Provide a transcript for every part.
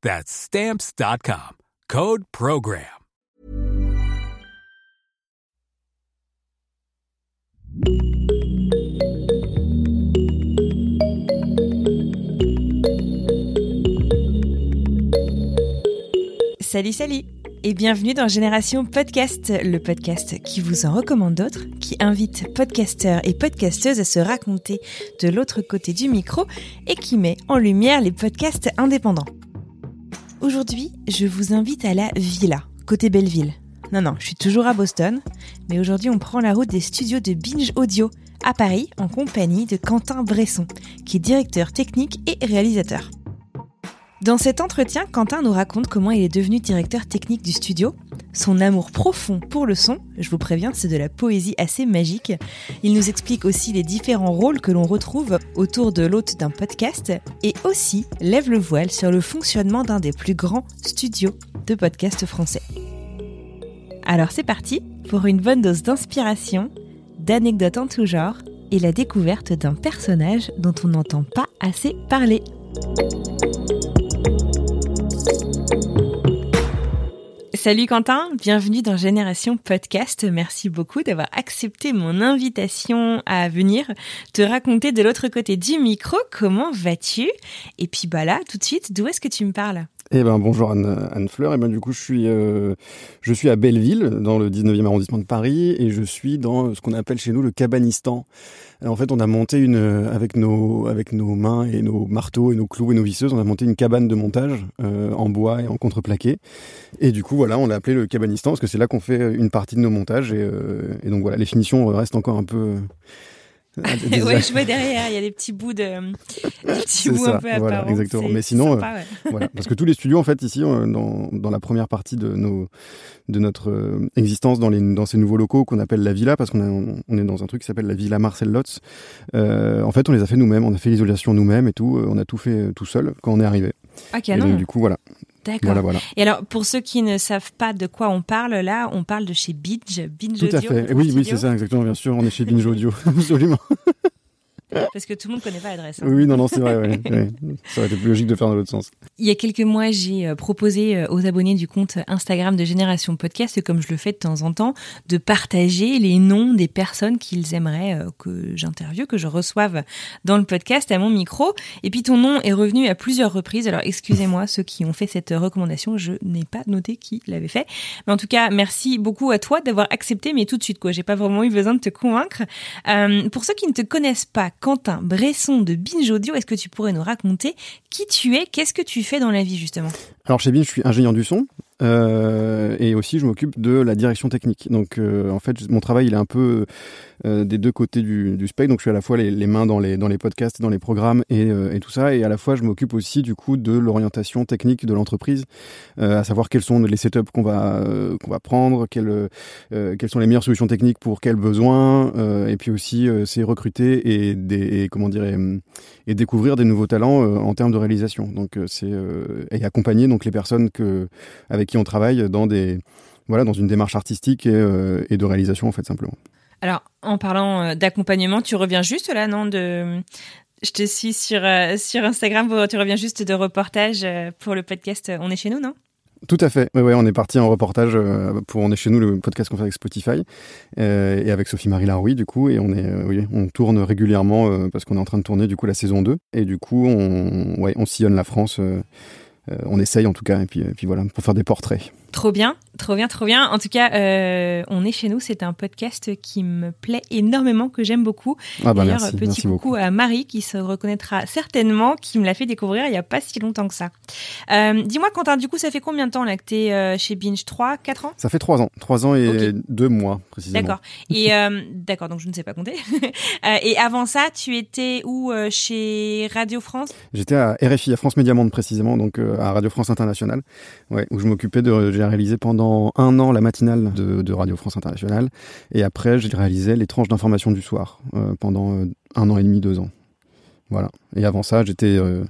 That's Stamps.com. Code Program. Salut, salut et bienvenue dans Génération Podcast, le podcast qui vous en recommande d'autres, qui invite podcasteurs et podcasteuses à se raconter de l'autre côté du micro et qui met en lumière les podcasts indépendants. Aujourd'hui, je vous invite à la Villa, côté Belleville. Non, non, je suis toujours à Boston, mais aujourd'hui on prend la route des studios de Binge Audio à Paris en compagnie de Quentin Bresson, qui est directeur technique et réalisateur. Dans cet entretien, Quentin nous raconte comment il est devenu directeur technique du studio, son amour profond pour le son, je vous préviens, c'est de la poésie assez magique. Il nous explique aussi les différents rôles que l'on retrouve autour de l'hôte d'un podcast et aussi lève le voile sur le fonctionnement d'un des plus grands studios de podcast français. Alors c'est parti pour une bonne dose d'inspiration, d'anecdotes en tout genre et la découverte d'un personnage dont on n'entend pas assez parler. Salut Quentin, bienvenue dans Génération Podcast. Merci beaucoup d'avoir accepté mon invitation à venir te raconter de l'autre côté du micro. Comment vas-tu? Et puis bah là, tout de suite, d'où est-ce que tu me parles? Eh ben bonjour Anne, Anne Fleur. Et eh ben du coup je suis euh, je suis à Belleville dans le 19e arrondissement de Paris et je suis dans ce qu'on appelle chez nous le cabanistan. En fait on a monté une avec nos avec nos mains et nos marteaux et nos clous et nos visseuses on a monté une cabane de montage euh, en bois et en contreplaqué. Et du coup voilà on l'a appelé le cabanistan parce que c'est là qu'on fait une partie de nos montages et, euh, et donc voilà les finitions restent encore un peu ouais, je vois derrière, il y a des petits bouts de, des petits bouts un peu voilà, exactement. Mais sinon, euh, voilà, parce que tous les studios, en fait, ici, euh, dans, dans la première partie de nos, de notre euh, existence dans les, dans ces nouveaux locaux qu'on appelle la villa, parce qu'on on est dans un truc qui s'appelle la villa Marcel Lotz. Euh, en fait, on les a fait nous-mêmes, on a fait l'isolation nous-mêmes et tout, on a tout fait tout seul quand on est arrivé. Ah, canon. Et donc, du coup, voilà. D'accord. Voilà, voilà. Et alors, pour ceux qui ne savent pas de quoi on parle, là, on parle de chez Binge, Binge Tout Audio. à fait. Oui, oui, c'est ça, exactement, bien sûr. On est chez Binge Audio, absolument. Parce que tout le monde ne connaît pas l'adresse. Hein. Oui, non, non, c'est vrai. Ouais, Ça aurait été plus logique de faire dans l'autre sens. Il y a quelques mois, j'ai euh, proposé euh, aux abonnés du compte Instagram de Génération Podcast, comme je le fais de temps en temps, de partager les noms des personnes qu'ils aimeraient euh, que j'interviewe, que je reçoive dans le podcast à mon micro. Et puis ton nom est revenu à plusieurs reprises. Alors excusez-moi ceux qui ont fait cette recommandation, je n'ai pas noté qui l'avait fait. Mais en tout cas, merci beaucoup à toi d'avoir accepté, mais tout de suite quoi. J'ai pas vraiment eu besoin de te convaincre. Euh, pour ceux qui ne te connaissent pas, Quentin Bresson de Binge Audio. Est-ce que tu pourrais nous raconter qui tu es? Qu'est-ce que tu fais dans la vie justement? Alors chez Binge, je suis ingénieur du son. Euh, et aussi, je m'occupe de la direction technique. Donc, euh, en fait, mon travail, il est un peu euh, des deux côtés du, du spectre. Donc, je suis à la fois les, les, mains dans les, dans les podcasts, dans les programmes et, et tout ça. Et à la fois, je m'occupe aussi, du coup, de l'orientation technique de l'entreprise, à savoir quels sont les setups qu'on va, qu'on va prendre, quelles, quelles sont les meilleures solutions techniques pour quels besoins. et puis aussi, c'est recruter et, des, et, comment dire, et, découvrir des nouveaux talents en termes de réalisation. Donc, c'est et accompagner donc les personnes que, avec qui on travaille dans des voilà dans une démarche artistique et, euh, et de réalisation en fait simplement. Alors en parlant euh, d'accompagnement, tu reviens juste là non de je te suis sur euh, sur Instagram, tu reviens juste de reportage pour le podcast On est chez nous, non? Tout à fait. Ouais, ouais, on est parti en reportage pour On est chez nous, le podcast qu'on fait avec Spotify euh, et avec Sophie-Marie Laroui du coup. Et on est, oui, on tourne régulièrement parce qu'on est en train de tourner du coup la saison 2. Et du coup, on, ouais, on sillonne la France on essaye en tout cas, et puis, et puis voilà, pour faire des portraits. Trop bien, trop bien, trop bien. En tout cas, euh, on est chez nous. C'est un podcast qui me plaît énormément, que j'aime beaucoup. Ah bah D'ailleurs, merci, petit merci coucou beaucoup. à Marie qui se reconnaîtra certainement, qui me l'a fait découvrir il y a pas si longtemps que ça. Euh, Dis-moi, Quentin, du coup, ça fait combien de temps là que t'es euh, chez Binge? 3, 4 ans? Ça fait trois ans, trois ans et Ok. deux mois précisément. D'accord. Et d'accord, donc je ne sais pas compter. Et avant ça, tu étais où chez Radio France? J'étais à RFI, à France Média Monde précisément, donc à Radio France Internationale, ouais, où je m'occupais de. J'ai réalisé pendant un an la matinale de, Radio France Internationale, et après j'ai réalisé les tranches d'information du soir euh, pendant euh, un an et demi, deux ans. Voilà. Et avant ça, j'étais euh,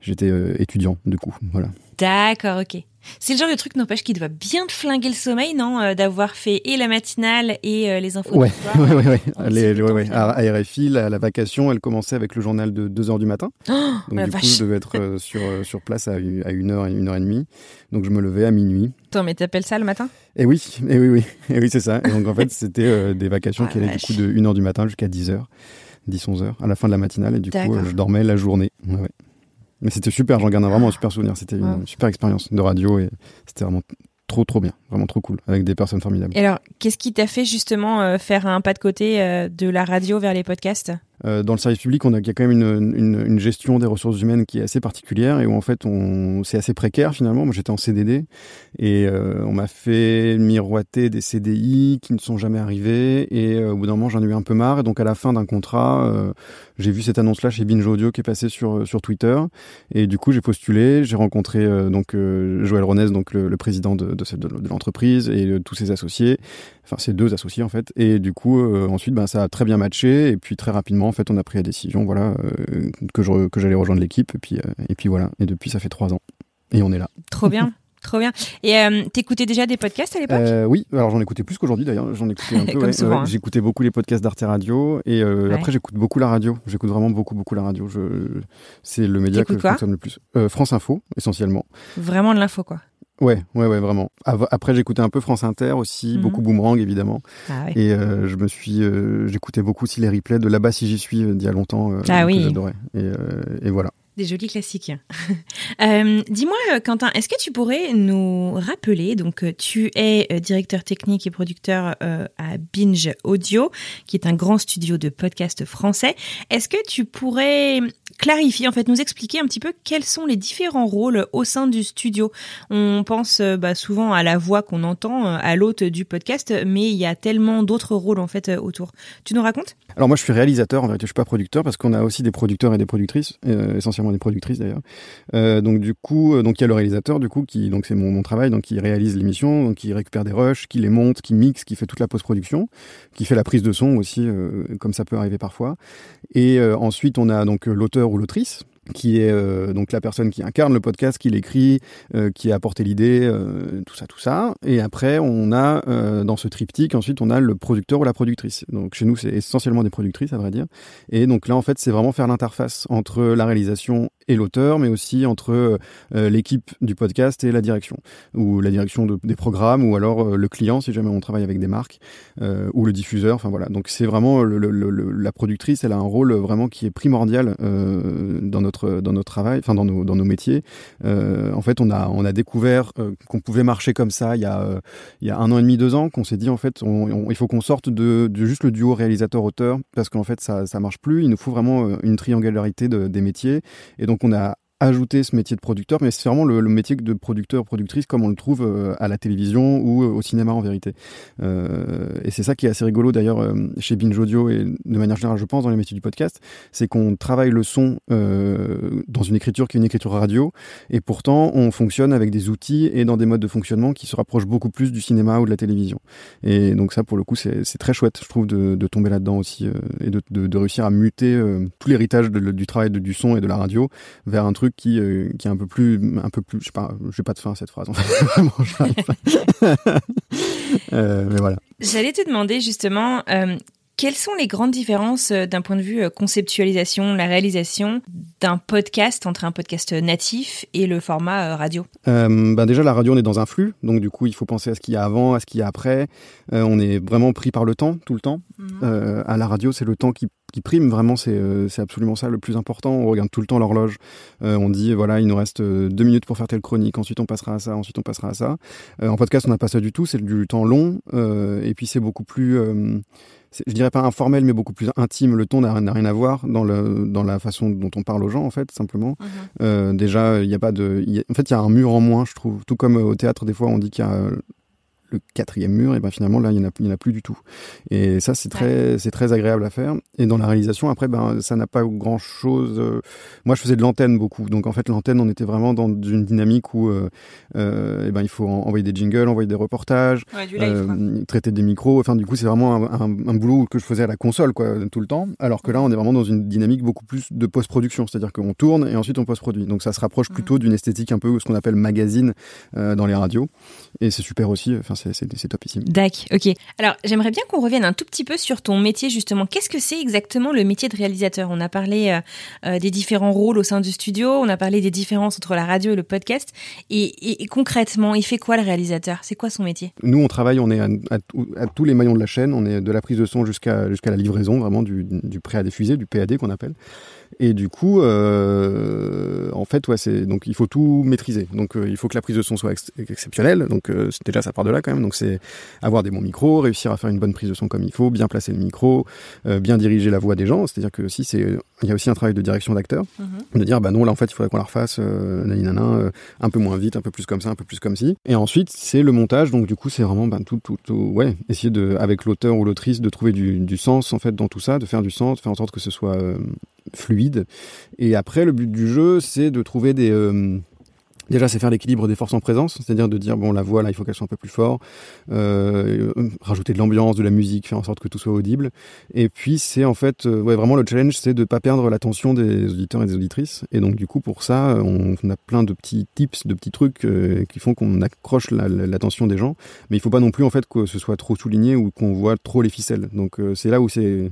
j'étais étudiant du coup. Voilà. D'accord, ok. C'est le genre de truc, n'empêche, qui doit bien te flinguer le sommeil, non euh, D'avoir fait et la matinale et euh, les infos Ouais, du soir. ouais, ouais, ouais. Oh, Les- c'est les- ouais. À, à RFI, la, la vacation, elle commençait avec le journal de 2 heures du matin. Oh, Donc la du coup, je devais être euh, sur, euh, sur place à, u- à une heure, et une heure et demie. Donc je me levais à minuit. Attends, mais t'appelles ça le matin? Et oui, et oui, oui, et oui, c'est ça. Et donc en fait, c'était euh, des vacations Ah, qui allaient la du coup de 1h du matin jusqu'à 10h, 10, 11h, à la fin de la matinale. Et du coup, euh, je dormais la journée. Ouais, ouais. Mais c'était super, j'en garde un- vraiment un super souvenir. C'était une super expérience de radio et c'était vraiment trop, trop bien. Vraiment trop cool, avec des personnes formidables. Et alors, qu'est-ce qui t'a fait justement euh, faire un pas de côté euh, de la radio vers les podcasts? Euh, dans le service public, on a, il y a quand même une, une, une gestion des ressources humaines qui est assez particulière et où en fait, c'est assez précaire finalement. Moi, j'étais en CDD et euh, on m'a fait miroiter des CDI qui ne sont jamais arrivés et euh, au bout d'un moment, j'en ai eu un peu marre et donc à la fin d'un contrat, euh, j'ai vu cette annonce-là chez Binge Audio qui est passée sur sur Twitter et du coup, j'ai postulé. J'ai rencontré euh, donc euh, Joël Ronès, donc le, président de, de, de, l'entreprise et euh, tous ses associés enfin ses deux associés en fait et du coup euh, ensuite ben ça a très bien matché et puis très rapidement en fait on a pris la décision voilà euh, que j'allais rejoindre l'équipe et puis euh, et puis voilà. Et depuis ça fait trois ans. Et on est là. Trop bien, trop bien. Et euh, t'écoutais déjà des podcasts à l'époque? Euh, oui. Alors j'en écoutais plus qu'aujourd'hui d'ailleurs. J'en écoutais un peu ouais, ouais. hein. j'écoutais beaucoup les podcasts d'Arte Radio. Et euh, Ouais. après j'écoute beaucoup la radio. J'écoute vraiment beaucoup beaucoup la radio. Je c'est le média que je consomme le plus. France Info essentiellement. Vraiment de l'info, quoi. Ouais ouais ouais vraiment après j'écoutais un peu France Inter aussi Mhm. beaucoup Boomerang évidemment Ah. Et euh, je me suis, euh, j'écoutais beaucoup aussi les replays de là-bas si j'y suis euh, d'il y a longtemps. euh, Ah que oui. J'adorais. Et, euh, et voilà. Des jolis classiques. Dis-moi, Quentin, est-ce que tu pourrais nous rappeler, donc tu es directeur technique et producteur à Binge Audio, qui est un grand studio de podcast français. Est-ce que tu pourrais clarifier, en fait, nous expliquer un petit peu quels sont les différents rôles au sein du studio On pense euh, bah, souvent à la voix qu'on entend, euh, à l'hôte du podcast, mais il y a tellement d'autres rôles en fait euh, autour. Tu nous racontes? Alors moi, je suis réalisateur. En vérité, je suis pas producteur parce qu'on a aussi des producteurs et des productrices, essentiellement des productrices d'ailleurs. Donc du coup, donc il y a le réalisateur du coup qui, donc c'est mon, travail, donc qui réalise l'émission, donc qui récupère des rushs, qui les monte, qui mixe, qui fait toute la post-production, qui fait la prise de son aussi, comme ça peut arriver parfois. Et ensuite, on a donc euh, ou l'autrice qui est euh, donc la personne qui incarne le podcast, qui l'écrit, euh, qui a apporté l'idée, euh, tout ça, tout ça. Et après, on a dans ce triptyque, ensuite, on a le producteur ou la productrice. Donc chez nous, c'est essentiellement des productrices, à vrai dire. Et donc là, en fait, c'est vraiment faire l'interface entre la réalisation et l'auteur, mais aussi entre euh, l'équipe du podcast et la direction, ou la direction de- des programmes, ou alors euh, le client, si jamais on travaille avec des marques, euh, ou le diffuseur. Enfin voilà. Donc c'est vraiment la productrice, elle a un rôle vraiment qui est primordial euh, dans notre dans notre travail, enfin dans nos dans nos métiers. Euh, en fait, on a on a découvert euh, qu'on pouvait marcher comme ça il y a euh, il y a un an et demi, deux ans, qu'on s'est dit en fait, il faut qu'on sorte de, juste le duo réalisateur-auteur parce qu'en fait ça ça marche plus. Il nous faut vraiment euh, une triangularité de- des métiers et donc on a ajouté ce métier de producteur, mais c'est vraiment le, métier de producteur-productrice comme on le trouve euh, à la télévision ou euh, au cinéma en vérité. Euh, et c'est ça qui est assez rigolo d'ailleurs euh, chez Binge Audio et de manière générale, je pense, dans les métiers du podcast, c'est qu'on travaille le son dans une écriture qui est une écriture radio, et pourtant on fonctionne avec des outils et dans des modes de fonctionnement qui se rapprochent beaucoup plus du cinéma ou de la télévision. Et donc ça, pour le coup, c'est très chouette, je trouve, de, tomber là-dedans aussi et de, réussir à muter tout l'héritage du travail du son et de la radio vers un truc qui, euh, qui est un peu plus, un peu plus, je sais pas, j'ai pas de fin à cette phrase. En fait. Vraiment. Euh, mais voilà. J'allais te demander justement euh, quelles sont les grandes différences d'un point de vue conceptualisation, la réalisation d'un podcast entre un podcast natif et le format radio? Euh, ben déjà, la radio, on est dans un flux, donc du coup, il faut penser à ce qu'il y a avant, à ce qu'il y a après. Euh, on est vraiment pris par le temps, tout le temps. Euh, à la radio, c'est le temps qui qui prime vraiment, c'est c'est absolument ça le plus important. On regarde tout le temps l'horloge. on dit voilà, il nous reste deux minutes pour faire telle chronique. Ensuite, on passera à ça. Ensuite, on passera à ça. en podcast, on n'a pas ça du tout. C'est du temps long. et puis c'est beaucoup plus je dirais pas informel, mais beaucoup plus intime. Le ton n'a rien à voir dans, le, dans la façon dont on parle aux gens, en fait, simplement. Mhm. Euh, déjà, il n'y a pas de. en fait, il y a un mur en moins, je trouve. Tout comme au théâtre, des fois, on dit qu'il y a le quatrième mur, et ben finalement là il n'y en, a, a plus du tout. Et ça c'est très, c'est très agréable à faire. Et dans la réalisation, après, ben ça n'a pas grand chose. Euh, moi je faisais de l'antenne beaucoup, donc en fait l'antenne on était vraiment dans une dynamique où euh, euh et ben il faut envoyer des jingles, envoyer des reportages, euh, traiter des micros. Enfin du coup c'est vraiment un, un, boulot que je faisais à la console quoi tout le temps. Alors que là on est vraiment dans une dynamique beaucoup plus de post-production, c'est-à-dire qu'on tourne et ensuite on post-produit. Donc ça se rapproche mmh. plutôt d'une esthétique un peu ce qu'on appelle magazine dans les radios. Et c'est super aussi. Enfin c'est topissime. D'accord, ok. Alors, j'aimerais bien qu'on revienne un tout petit peu sur ton métier, justement. Qu'est-ce que c'est exactement le métier de réalisateur? On a parlé euh, euh, des différents rôles au sein du studio, on a parlé des différences entre la radio et le podcast. Et, concrètement, il fait quoi le réalisateur? C'est quoi son métier? Nous, on travaille, on est à, tous les maillons de la chaîne. On est de la prise de son jusqu'à jusqu'à la livraison, vraiment du, du prêt à diffuser, du PAD qu'on appelle. Et du coup, euh, en fait, ouais, c'est donc il faut tout maîtriser. Donc euh, il faut que la prise de son soit exceptionnelle. Donc déjà ça part de là quand même. Donc c'est avoir des bons micros, réussir à faire une bonne prise de son comme il faut, bien placer le micro, euh, bien diriger la voix des gens. C'est-à-dire que si c'est, il y a aussi un travail de direction d'acteur, mhm. de dire bah non là en fait il faudrait qu'on la refasse, euh, nanana, un peu moins vite, un peu plus comme ça, un peu plus comme ci. Et ensuite c'est le montage. Donc du coup c'est vraiment ben, tout, tout, tout, ouais, essayer de avec l'auteur ou l'autrice de trouver du, du, sens en fait dans tout ça, de faire du sens, de faire en sorte que ce soit fluide. Et après, le but du jeu, c'est de trouver des... Euh, déjà, c'est faire l'équilibre des forces en présence, c'est-à-dire de dire bon, la voix là, il faut qu'elle soit un peu plus fort, euh, rajouter de l'ambiance, de la musique, faire en sorte que tout soit audible. Et puis c'est en fait, euh, ouais, vraiment le challenge, c'est de pas perdre l'attention des auditeurs et des auditrices. Et donc du coup, pour ça, on, a plein de petits tips, de petits trucs qui font qu'on accroche l'attention des gens. Mais il faut pas non plus en fait que ce soit trop souligné ou qu'on voit trop les ficelles. Donc c'est là où c'est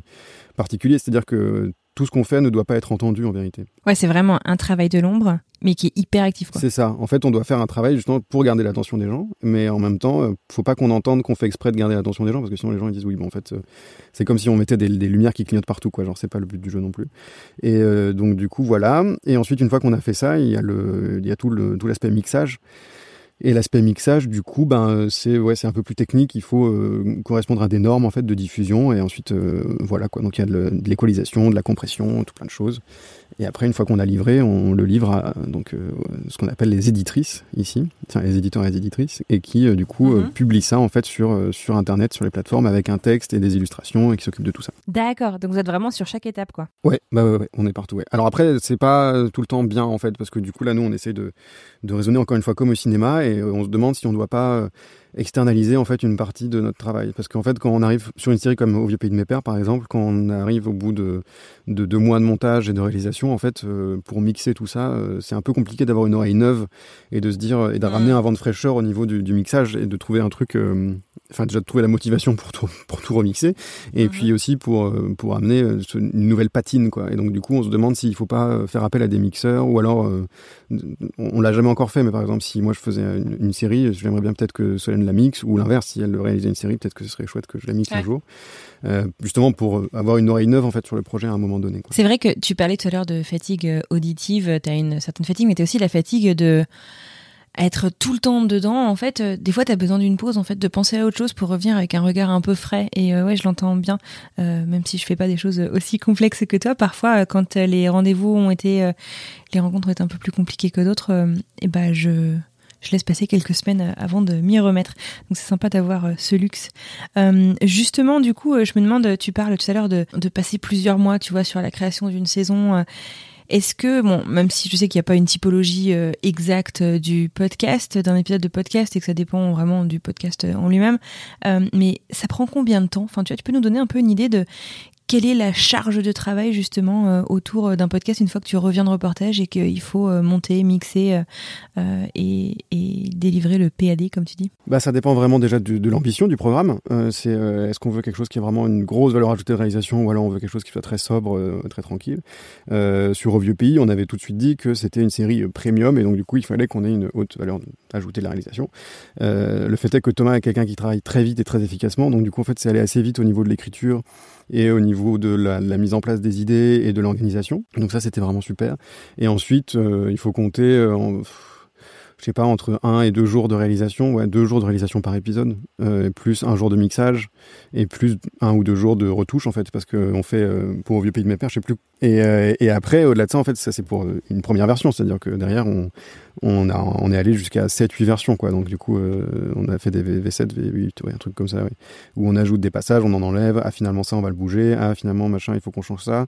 particulier, c'est-à-dire que tout ce qu'on fait ne doit pas être entendu en vérité. Ouais, c'est vraiment un travail de l'ombre, mais qui est hyper actif. C'est ça. En fait, on doit faire un travail justement pour garder l'attention des gens, mais en même temps, euh, faut pas qu'on entende qu'on fait exprès de garder l'attention des gens, parce que sinon les gens ils disent oui, bon en fait, euh, c'est comme si on mettait des, lumières qui clignotent partout, quoi. Genre c'est pas le but du jeu non plus. Et euh, donc du coup voilà. Et ensuite, une fois qu'on a fait ça, il y a le, il y a tout le, tout l'aspect mixage. Et l'aspect mixage, du coup, ben c'est ouais, un peu plus technique. Il faut euh, correspondre à des normes en fait de diffusion et ensuite euh, voilà quoi. Donc il y a de l'équalisation, de la compression, tout plein de choses. Et après, une fois qu'on a livré, on le livre à donc euh, ce qu'on appelle les éditrices ici, les éditeurs et les éditrices, et qui du coup mhm. publient ça en fait sur sur internet, sur les plateformes avec un texte et des illustrations et qui s'occupent de tout ça. D'accord. Donc vous êtes vraiment sur chaque étape quoi. Ouais, bah ouais, ouais on est partout. Ouais. Alors après, c'est pas tout le temps bien en fait parce que du coup là, nous, on essaie de de raisonner encore une fois comme au cinéma et on se demande si on ne doit pas euh, externaliser en fait une partie de notre travail. Parce qu'en fait, quand on arrive sur une série comme Au vieux pays de mes pères, par exemple, quand on arrive au bout de, de deux mois de montage et de réalisation, en fait, euh, pour mixer tout ça, euh, c'est un peu compliqué d'avoir une oreille neuve et de se dire et de ramener un vent de fraîcheur au niveau du, mixage et de trouver un truc, enfin déjà de trouver la motivation pour tout, pour tout remixer et mm-hmm. puis aussi pour pour amener une nouvelle patine quoi. Et donc du coup, on se demande s'il faut pas faire appel à des mixeurs ou alors on, l'a jamais encore fait, mais par exemple, si moi je faisais une, série, j'aimerais bien peut-être que Solène la mixe, ou l'inverse, si elle réalisait une série, peut-être que ce serait chouette que je la mixe un jour. Euh, justement pour avoir une oreille neuve en fait sur le projet à un moment donné. C'est vrai que tu parlais tout à l'heure de fatigue euh, auditive, tu as une certaine fatigue, mais tu as aussi la fatigue de être tout le temps dedans, en fait, euh, des fois, tu as besoin d'une pause, en fait, de penser à autre chose pour revenir avec un regard un peu frais. Et euh, ouais, je l'entends bien, euh, même si je fais pas des choses aussi complexes que toi. Parfois, quand les rendez-vous ont été, les rencontres ont été un peu plus compliquées que d'autres, et eh ben je je laisse passer quelques semaines avant de m'y remettre. Donc c'est sympa d'avoir ce luxe. justement, du coup, je me demande, tu parles tout à l'heure de, de passer plusieurs mois, tu vois, sur la création d'une saison. Est-ce que, bon, même si je sais qu'il n'y a pas une typologie euh, exacte euh, du podcast, d'un épisode de podcast, et que ça dépend vraiment du podcast euh, en lui-même, mais ça prend combien de temps? Enfin, tu vois, tu peux nous donner un peu une idée de quelle est la charge de travail justement euh, autour euh, d'un podcast une fois que tu reviens de reportage et qu'il faut euh, monter, mixer et, délivrer le PAD comme tu dis? Bah ça dépend vraiment déjà de, l'ambition du programme. c'est est-ce qu'on veut quelque chose qui a vraiment une grosse valeur ajoutée de réalisation ou alors on veut quelque chose qui soit très sobre, très tranquille? sur Au vieux pays, on avait tout de suite dit que c'était une série premium et donc du coup il fallait qu'on ait une haute valeur ajoutée de la réalisation. le fait est que Thomas est quelqu'un qui travaille très vite et très efficacement donc du coup en fait c'est allé assez vite au niveau de l'écriture et au niveau de la, mise en place des idées et de l'organisation. Donc ça, c'était vraiment super. Et ensuite, il faut compter... En, je sais pas, entre un et deux jours de réalisation, ouais, deux jours de réalisation par épisode, euh, plus un jour de mixage, et plus un ou deux jours de retouche, en fait, parce qu'on fait, euh, pour au vieux pays de mes pères, je sais plus. Euh, et après, au-delà de ça, en fait, ça c'est pour une première version, c'est-à-dire que derrière, on, on, a, on est allé jusqu'à 7-8 versions, quoi. Donc, du coup, euh, on a fait des V7, V8, ouais, un truc comme ça, Où on ajoute des passages, on en enlève, ah, finalement, ça, on va le bouger, ah, finalement, machin, il faut qu'on change ça.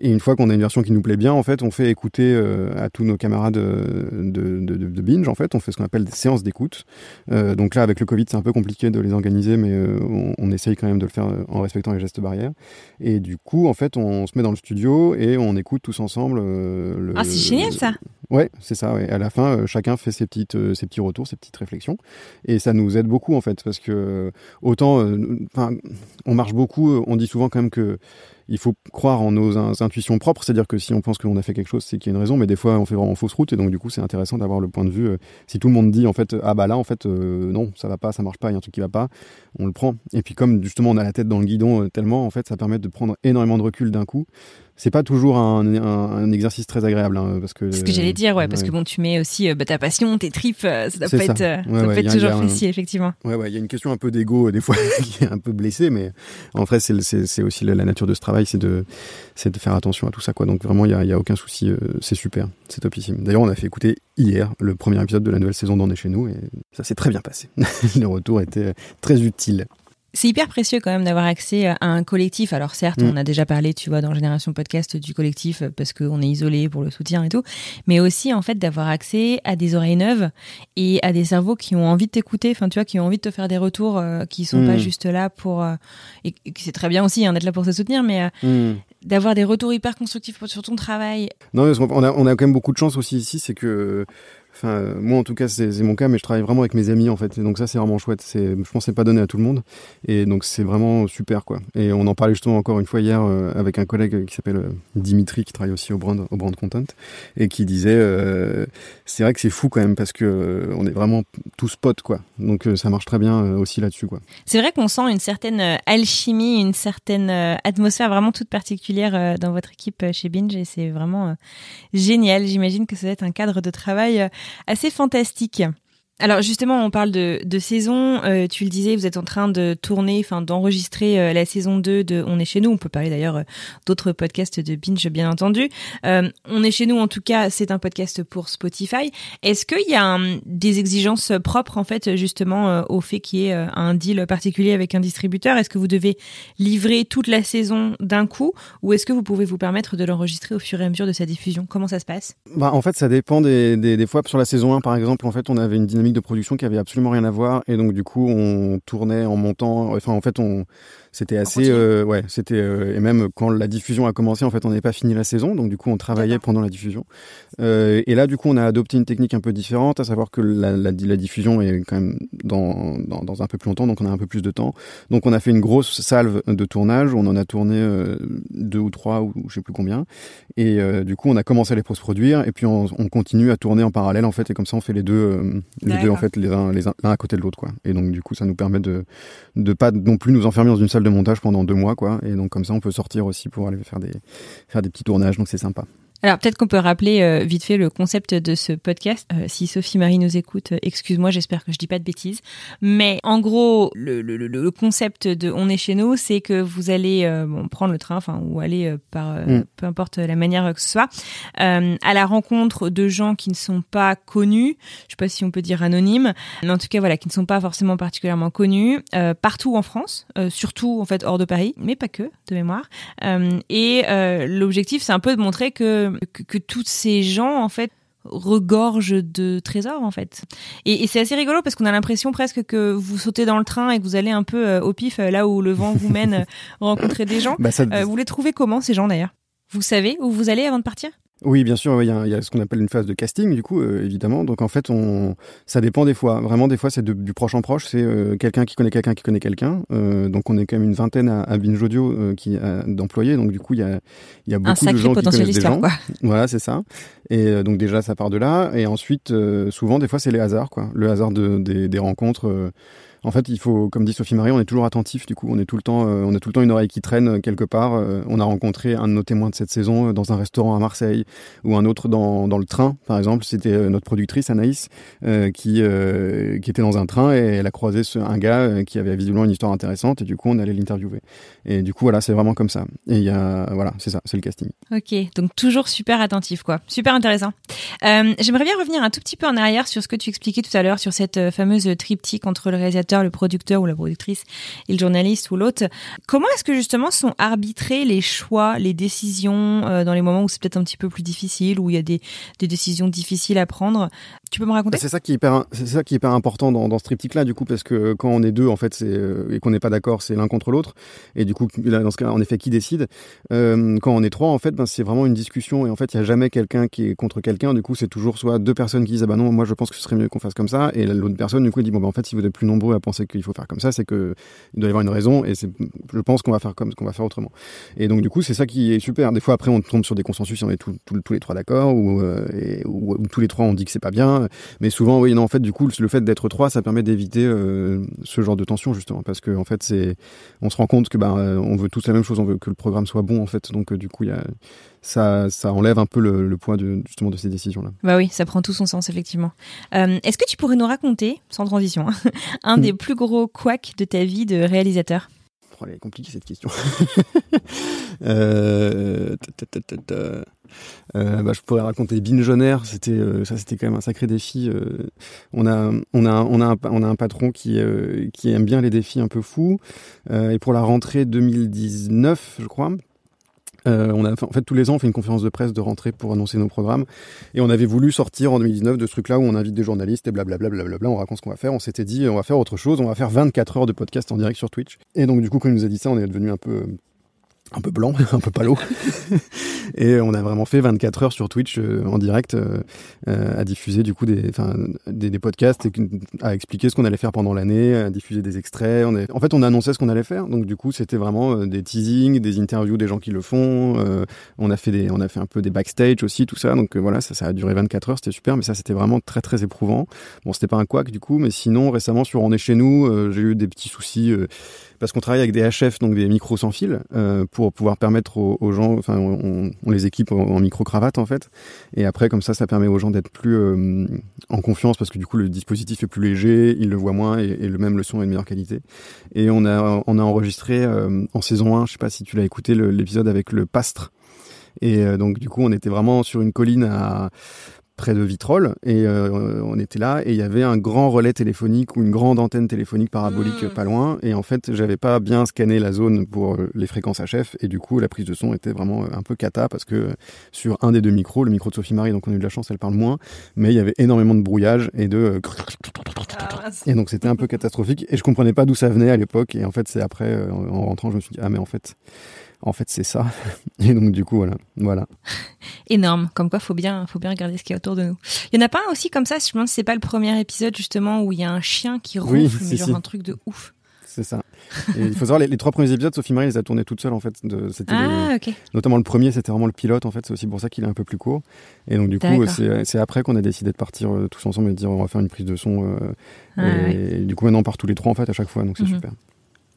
Et une fois qu'on a une version qui nous plaît bien, en fait, on fait écouter euh, à tous nos camarades de, de, de, de, binge, en fait, on fait ce qu'on appelle des séances d'écoute. Euh, donc là, avec le Covid, c'est un peu compliqué de les organiser, mais euh, on, on, essaye quand même de le faire en respectant les gestes barrières. Et du coup, en fait, on se met dans le studio et on écoute tous ensemble. Le, ah, c'est génial ça Ouais, c'est ça. Ouais. À la fin, euh, chacun fait ses petites, euh, ses petits retours, ses petites réflexions, et ça nous aide beaucoup en fait, parce que euh, autant, enfin, on marche beaucoup. On dit souvent quand même que il faut croire en nos intuitions propres, c'est-à-dire que si on pense qu'on a fait quelque chose, c'est qu'il y a une raison, mais des fois on fait vraiment fausse route, et donc du coup c'est intéressant d'avoir le point de vue. si tout le monde dit en fait ah bah là en fait non ça va pas, ça marche pas, il y a un truc qui va pas, on le prend. Et puis comme justement on a la tête dans le guidon tellement en fait ça permet de prendre énormément de recul d'un coup c'est pas toujours un, un, un, exercice très agréable hein, parce que ce que j'allais dire ouais, parce que bon tu mets aussi euh, bah, ta passion tes tripes euh, ça doit pas être, euh, ça peut être toujours facile effectivement. Ouais ouais il y a une question un peu d'ego des fois qui est un peu blessée mais en vrai c'est aussi la, nature de ce travail c'est de c'est de faire attention à tout ça quoi. Donc vraiment il y a, y a aucun souci c'est super c'est topissime. D'ailleurs on a fait écouter hier le premier épisode de la nouvelle saison d'On est chez nous et ça s'est très bien passé. Le retour était très utile c'est hyper précieux quand même d'avoir accès à un collectif. Alors certes, on mm. a déjà parlé, tu vois, dans Génération Podcast du collectif euh, parce qu'on est isolé pour le soutien et tout, mais aussi en fait d'avoir accès à des oreilles neuves et à des cerveaux qui ont envie de t'écouter, enfin tu vois, qui ont envie de te faire des retours, euh, qui sont pas mm. juste là pour euh, et, c'est très bien aussi hein, d'être là pour se soutenir, mais mm. d'avoir des retours hyper constructifs sur ton travail. Non, on a, on a quand même beaucoup de chance aussi ici, c'est que Euh, moi en tout cas c'est mon cas, mais je travaille vraiment avec mes amis en fait. Et donc ça c'est vraiment chouette. Je pense c'est pas donné à tout le monde. Et donc c'est vraiment super quoi. Et on en parlait justement encore une fois hier euh, avec un collègue qui s'appelle euh, Dimitri qui travaille aussi au brand au brand content et qui disait c'est vrai que c'est fou quand même parce que on est vraiment tous potes quoi. Donc ça marche très bien aussi là-dessus quoi. C'est vrai qu'on sent une certaine alchimie, une certaine atmosphère vraiment toute particulière dans votre équipe chez Binge et c'est vraiment génial. J'imagine que ça va être un cadre de travail assez fantastique. Alors justement, on parle de, de saison. Euh, tu le disais, vous êtes en train de tourner, enfin d'enregistrer euh, la saison 2 de On est chez nous. On peut parler d'ailleurs euh, d'autres podcasts de Binge, bien entendu. on est chez nous, en tout cas, c'est un podcast pour Spotify. Est-ce qu'il y a des exigences propres, en fait, justement, au fait qu'il y ait un deal particulier avec un distributeur? Est-ce que vous devez livrer toute la saison d'un coup ou est-ce que vous pouvez vous permettre de l'enregistrer au fur et à mesure de sa diffusion? Comment ça se passe? Bah, En fait, ça dépend des, des, des fois. Sur la saison 1, par exemple, en fait, on avait une dynamique de production qui avait absolument rien à voir et donc du coup on tournait en montant enfin en fait on c'était assez, euh, ouais, c'était euh, et même quand la diffusion a commencé, en fait, on n'avait pas fini la saison, donc du coup, on travaillait pendant la diffusion. Euh, et là, du coup, on a adopté une technique un peu différente, à savoir que la, la, la diffusion est quand même dans, dans, dans, un peu plus longtemps, donc on a un peu plus de temps. Donc, on a fait une grosse salve de tournage. On en a tourné deux ou trois ou je sais plus combien. Et euh, du coup, on a commencé à les post-produire, et puis on, on, continue à tourner en parallèle, en fait, et comme ça, on fait les deux, les deux en fait, les uns, les uns, l'un à côté de l'autre, quoi. Et donc, du coup, ça nous permet de de pas non plus nous enfermer dans une salle de montage pendant deux mois, quoi. Et donc comme ça, on peut sortir aussi pour aller faire des faire des petits tournages. Donc c'est sympa. Alors peut-être qu'on peut rappeler euh, vite fait le concept de ce podcast. Euh, si Sophie Marie nous écoute, euh, excuse-moi, j'espère que je dis pas de bêtises. Mais en gros, le, le, le concept de On est chez nous, c'est que vous allez bon, prendre le train, enfin ou aller par mm. peu importe la manière que ce soit, à la rencontre de gens qui ne sont pas connus. Je sais pas si on peut dire anonymes, mais en tout cas voilà, qui ne sont pas forcément particulièrement connus partout en France, surtout en fait hors de Paris, mais pas que de mémoire. et l'objectif, c'est un peu de montrer que que, que, tous ces gens en fait regorgent de trésors en fait. Et, et c'est assez rigolo parce qu'on a l'impression presque que vous sautez dans le train et que vous allez un peu euh, au pif euh, là où le vent vous mène euh, rencontrer des gens. Bah, vous les trouvez comment ces gens d'ailleurs? Vous savez où vous allez avant de partir? Oui, bien sûr, il y, a, y, a, ce qu'on appelle une phase de casting, du coup, euh, évidemment. Donc en fait, on, ça dépend des fois. Vraiment, des fois, c'est du proche en proche. C'est euh, quelqu'un qui connaît quelqu'un qui connaît quelqu'un. Euh, donc on est quand même une vingtaine à, à Binge Audio qui d'employés. Donc du coup, il y a, y a beaucoup de gens qui connaissent des gens. Quoi. Voilà, c'est ça. Et donc déjà, ça part de là. Et ensuite, souvent, des fois, c'est les hasards, quoi. Le hasard de, des, des rencontres En fait, il faut, comme dit Sophie Marie, on est toujours attentif. Du coup, on est tout le temps, euh, on a tout le temps une oreille qui traîne euh, quelque part. Euh, on a rencontré un de nos témoins de cette saison dans un restaurant à Marseille ou un autre dans, dans le train, par exemple. C'était notre productrice Anaïs qui qui était dans un train et elle a croisé un gars qui avait visiblement une histoire intéressante et du coup, on allait l'interviewer. Et du coup, voilà, c'est vraiment comme ça. Et il y a, voilà, c'est ça, c'est le casting. Ok, donc toujours super attentif, quoi. Super intéressant. J'aimerais bien revenir un tout petit peu en arrière sur ce que tu expliquais tout à l'heure sur cette fameuse triptyque entre le réalisateur, le producteur ou la productrice et le journaliste ou l'autre. Comment est-ce que justement sont arbitrés les choix, les décisions euh, dans les moments où c'est peut-être un petit peu plus difficile, où il y a des, décisions difficiles à prendre? Tu peux me raconter? C'est ça qui est hyper, c'est ça qui est hyper important dans, ce triptyque-là, du coup, parce que quand on est deux, en fait, euh, et qu'on n'est pas d'accord, c'est l'un contre l'autre. Et du coup, dans ce cas, en effet, qui décide? Euh, Quand on est trois, en fait, ben, c'est vraiment une discussion. Et en fait, il y a jamais quelqu'un qui est contre quelqu'un. Du coup, c'est toujours soit deux personnes qui disent ah bah non, moi je pense que ce serait mieux qu'on fasse comme ça, et l'autre personne du coup dit bon ben en fait, si vous êtes plus nombreux à penser qu'il faut faire comme ça, c'est que il doit y avoir une raison et je pense qu'on va faire comme qu'on va faire autrement. Et donc du coup, c'est ça qui est super. Des fois, après, on tombe sur des consensus, on est tous les trois d'accord ou, euh, ou, tous les trois on dit que c'est pas bien. Mais souvent, oui, non, en fait, du coup, le fait d'être trois, ça permet d'éviter euh, ce genre de tension justement parce que en fait, c'est, on se rend compte que bah, on veut tous la même chose, on veut que le programme soit bon en fait. Donc du coup, il y a ça, ça enlève un peu le, poids de, justement de ces décisions-là. Bah oui, ça prend tout son sens, effectivement. Euh, est-ce que tu pourrais nous raconter, sans transition, hein, un des plus gros couacs de ta vie de réalisateur? Oh, Elle est compliquée cette question. euh, euh, bah, je pourrais raconter Binge c'était euh, ça c'était quand même un sacré défi. Euh, on a on a on a un, on a un patron qui qui aime bien les défis un peu fous et pour la rentrée 2019, je crois, euh, on a, en fait, tous les ans, on fait une conférence de presse de rentrée pour annoncer nos programmes. Et on avait voulu sortir en 2019 de ce truc-là où on invite des journalistes et blablabla, blablabla, on raconte ce qu'on va faire. On s'était dit, on va faire autre chose, on va faire 24 heures de podcast en direct sur Twitch. Et donc, du coup, quand il nous a dit ça, on est devenu un peu un peu blanc, un peu palo. et on a vraiment fait 24 heures sur Twitch euh, en direct euh, euh, à diffuser du coup des, des, des, podcasts, et, à expliquer ce qu'on allait faire pendant l'année, à diffuser des extraits. On est... En fait, on annonçait ce qu'on allait faire. Donc du coup, c'était vraiment des teasings, des interviews des gens qui le font. on a fait des, on a fait un peu des backstage aussi, tout ça. Donc voilà, ça, ça a duré 24 heures, c'était super. Mais ça, c'était vraiment très très éprouvant. Bon, c'était pas un quack du coup, mais sinon récemment sur On est chez nous, j'ai eu des petits soucis parce qu'on travaille avec des HF, donc des micros sans fil, euh, pour pouvoir permettre aux, gens, enfin, on, les équipe en, micro cravate en fait, et après comme ça, ça permet aux gens d'être plus euh, en confiance parce que du coup le dispositif est plus léger, ils le voient moins et, le même le son est de meilleure qualité. Et on a on a enregistré euh, en saison 1, je sais pas si tu l'as écouté l'épisode avec le pastre. Et donc du coup, on était vraiment sur une colline à près de Vitrolles et euh, on était là et il y avait un grand relais téléphonique ou une grande antenne téléphonique parabolique hmm. pas loin et en fait j'avais pas bien scanné la zone pour euh, les fréquences HF et du coup la prise de son était vraiment euh, un peu cata parce que sur un des deux micros le micro de Sophie Marie donc on a eu de la chance elle parle moins mais il y avait énormément de brouillage et de ah, et donc c'était un peu catastrophique et je comprenais pas d'où ça venait à l'époque et en fait c'est après en rentrant je me suis dit ah mais en fait en fait, c'est ça. Et donc, du coup, voilà. voilà. Énorme. Comme quoi, faut bien, faut bien regarder ce qui est autour de nous. Il y en a pas un aussi comme ça, je me demande si c'est pas le premier épisode, justement, où il y a un chien qui ronfle, oui, mais genre un truc de ouf. C'est ça. Et il faut savoir, les, trois premiers épisodes, Sophie Marie les a tournés toute seule, en fait. De, ah, Notamment le premier, c'était vraiment le pilote, en fait. C'est aussi pour ça qu'il est un peu plus court. Et donc, du coup, c'est après qu'on a décidé de partir euh, tous ensemble et de dire, on va faire une prise de son. Euh, ah, et, du coup, maintenant, on part tous les trois, en fait, à chaque fois. Donc, c'est mhm. super.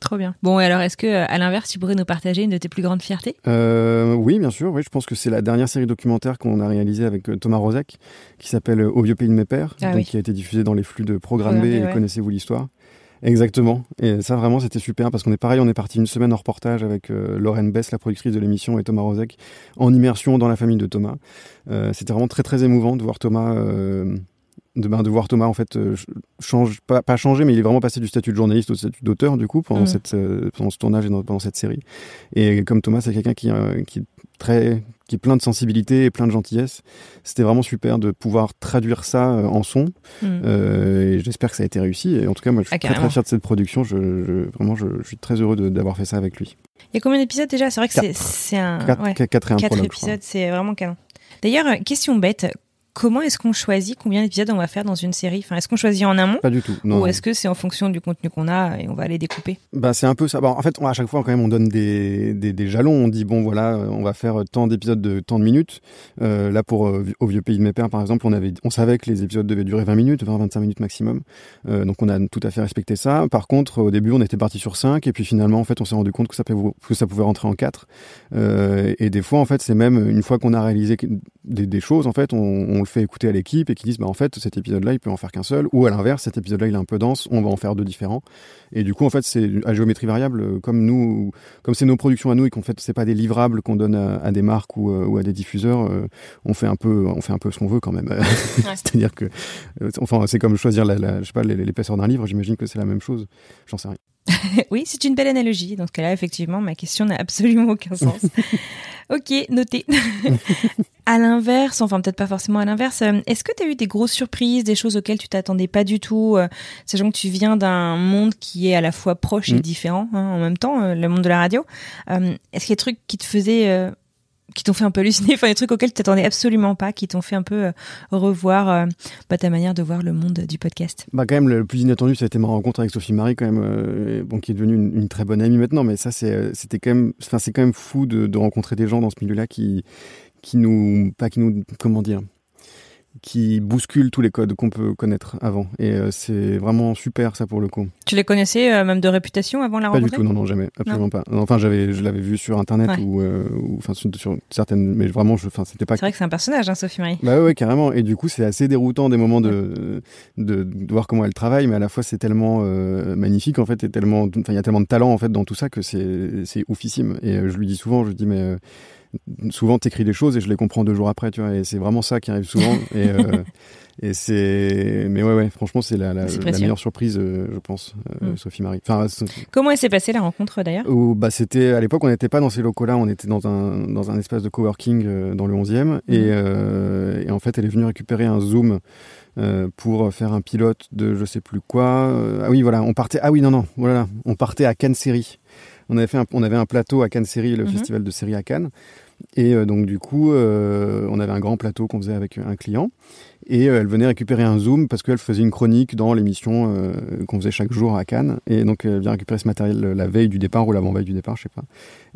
Trop bien. Bon, et alors, est-ce que, à l'inverse, tu pourrais nous partager une de tes plus grandes fiertés? Euh, Oui, bien sûr. Oui, je pense que c'est la dernière série documentaire qu'on a réalisée avec euh, Thomas Rozek, qui s'appelle Au vieux pays de mes pères, ah qui a été diffusée dans les flux de Programme B et Connaissez-vous l'histoire? Exactement. Et ça, vraiment, c'était super parce qu'on est pareil, on est parti une semaine en reportage avec euh, Lorraine Bess, la productrice de l'émission, et Thomas Rozek, en immersion dans la famille de Thomas. Euh, c'était vraiment très, très émouvant de voir Thomas de, ben, de voir Thomas en fait euh, change pas, pas changer mais il est vraiment passé du statut de journaliste au statut d'auteur du coup pendant mm. cette euh, pendant ce tournage et pendant cette série. Et comme Thomas c'est quelqu'un qui euh, qui est très qui est plein de sensibilité et plein de gentillesse c'était vraiment super de pouvoir traduire ça en son. Mm. et j'espère que ça a été réussi. Et en tout cas moi je suis ah, très très fier de cette production. Je, vraiment je, suis très heureux d'avoir fait ça avec lui. Il y a combien d'épisodes déjà? C'est vrai que c'est un 4 ouais, quatre, épisodes c'est vraiment canon. D'ailleurs question bête comment est-ce qu'on choisit combien d'épisodes on va faire dans une série? Enfin, est-ce qu'on choisit en amont? Pas du tout. Non. Ou est-ce que c'est en fonction du contenu qu'on a et on va les découper? Bah c'est un peu ça. Bah, en fait, à chaque fois quand même, on donne des, des, des jalons. On dit bon voilà, on va faire tant d'épisodes de tant de minutes. Euh, là pour euh, au vieux pays de mes pères par exemple, on avait, on savait que les épisodes devaient durer 20 minutes, 20-25 minutes maximum. Euh, donc on a tout à fait respecté ça. Par contre, au début, on était parti sur 5 et puis finalement, en fait, on s'est rendu compte que ça pouvait, que ça pouvait rentrer en 4. Euh, et des fois, en fait, c'est même une fois qu'on a réalisé des, des, choses, en fait, on, on le fait écouter à l'équipe et qui disent bah en fait cet épisode-là il peut en faire qu'un seul ou à l'inverse cet épisode-là il est un peu dense, on va en faire deux différents. Et du coup en fait c'est à géométrie variable comme nous comme c'est nos productions à nous et qu'en fait c'est pas des livrables qu'on donne à, à, des marques ou, ou, à des diffuseurs, euh, on fait un peu on fait un peu ce qu'on veut quand même. Ouais. C'est-à-dire que enfin c'est comme choisir la, la je sais pas l'épaisseur d'un livre, j'imagine que c'est la même chose. J'en sais rien. oui, c'est une belle analogie. Dans ce cas-là, effectivement, ma question n'a absolument aucun sens. ok, noté. à l'inverse, enfin peut-être pas forcément à l'inverse, est-ce que tu as eu des grosses surprises, des choses auxquelles tu t'attendais pas du tout, euh, sachant que tu viens d'un monde qui est à la fois proche mmh. et différent hein, en même temps, euh, le monde de la radio. Euh, est-ce qu'il y a des trucs qui te faisaient euh, qui t'ont fait un peu halluciner, enfin des trucs auxquels tu t'attendais absolument pas, qui t'ont fait un peu euh, revoir euh, bah, ta manière de voir le monde du podcast. Bah quand même le plus inattendu, ça a été ma rencontre avec Sophie Marie quand même, euh, qui est devenue une, très bonne amie maintenant, mais ça c'est c'était quand même, enfin c'est quand même fou de, rencontrer des gens dans ce milieu-là qui qui nous, pas qui nous, comment dire, qui bouscule tous les codes qu'on peut connaître avant. Et euh, c'est vraiment super ça pour le coup. Tu les connaissais euh, même de réputation avant la pas rencontre Pas du tout, non, non, jamais, absolument non. pas. Enfin, j'avais, je l'avais vu sur internet ouais. ou, euh, ou, enfin sur, sur, certaines, mais vraiment, je, enfin, c'était pas. C'est vrai que c'est un personnage, hein, Sophie Marie. Bah ouais, carrément. Et du coup, c'est assez déroutant des moments de, de, de, voir comment elle travaille, mais à la fois c'est tellement magnifique en fait, et tellement, enfin, il y a tellement de talent en fait dans tout ça que c'est, c'est oufissime. Et je lui dis souvent, je lui dis mais souvent t'écris des choses et je les comprends deux jours après, tu vois. Et c'est vraiment ça qui arrive souvent. et, euh, et c'est, mais ouais, ouais, franchement, c'est la, la, la, meilleure surprise, euh, je pense, euh, mm. Sophie Marie. Enfin, comment elle s'est passée la rencontre d'ailleurs? Bah, c'était à l'époque, on n'était pas dans ces locaux-là, on était dans un dans un espace de coworking dans le 11e, mm. et, et, en fait, elle est venue récupérer un zoom. pour faire un pilote de je sais plus quoi. ah oui, voilà, on partait. Ah oui, non, non, voilà, on partait à Cannes. On avait fait, un, on avait un plateau à Cannes Série, le mm -hmm. festival de série à Cannes. Et euh, donc du coup, euh, on avait un grand plateau qu'on faisait avec un client. Et euh, elle venait récupérer un Zoom parce qu'elle faisait une chronique dans l'émission euh, qu'on faisait chaque jour à Cannes. Et donc elle vient récupérer ce matériel la veille du départ ou l'avant-veille du départ, je sais pas.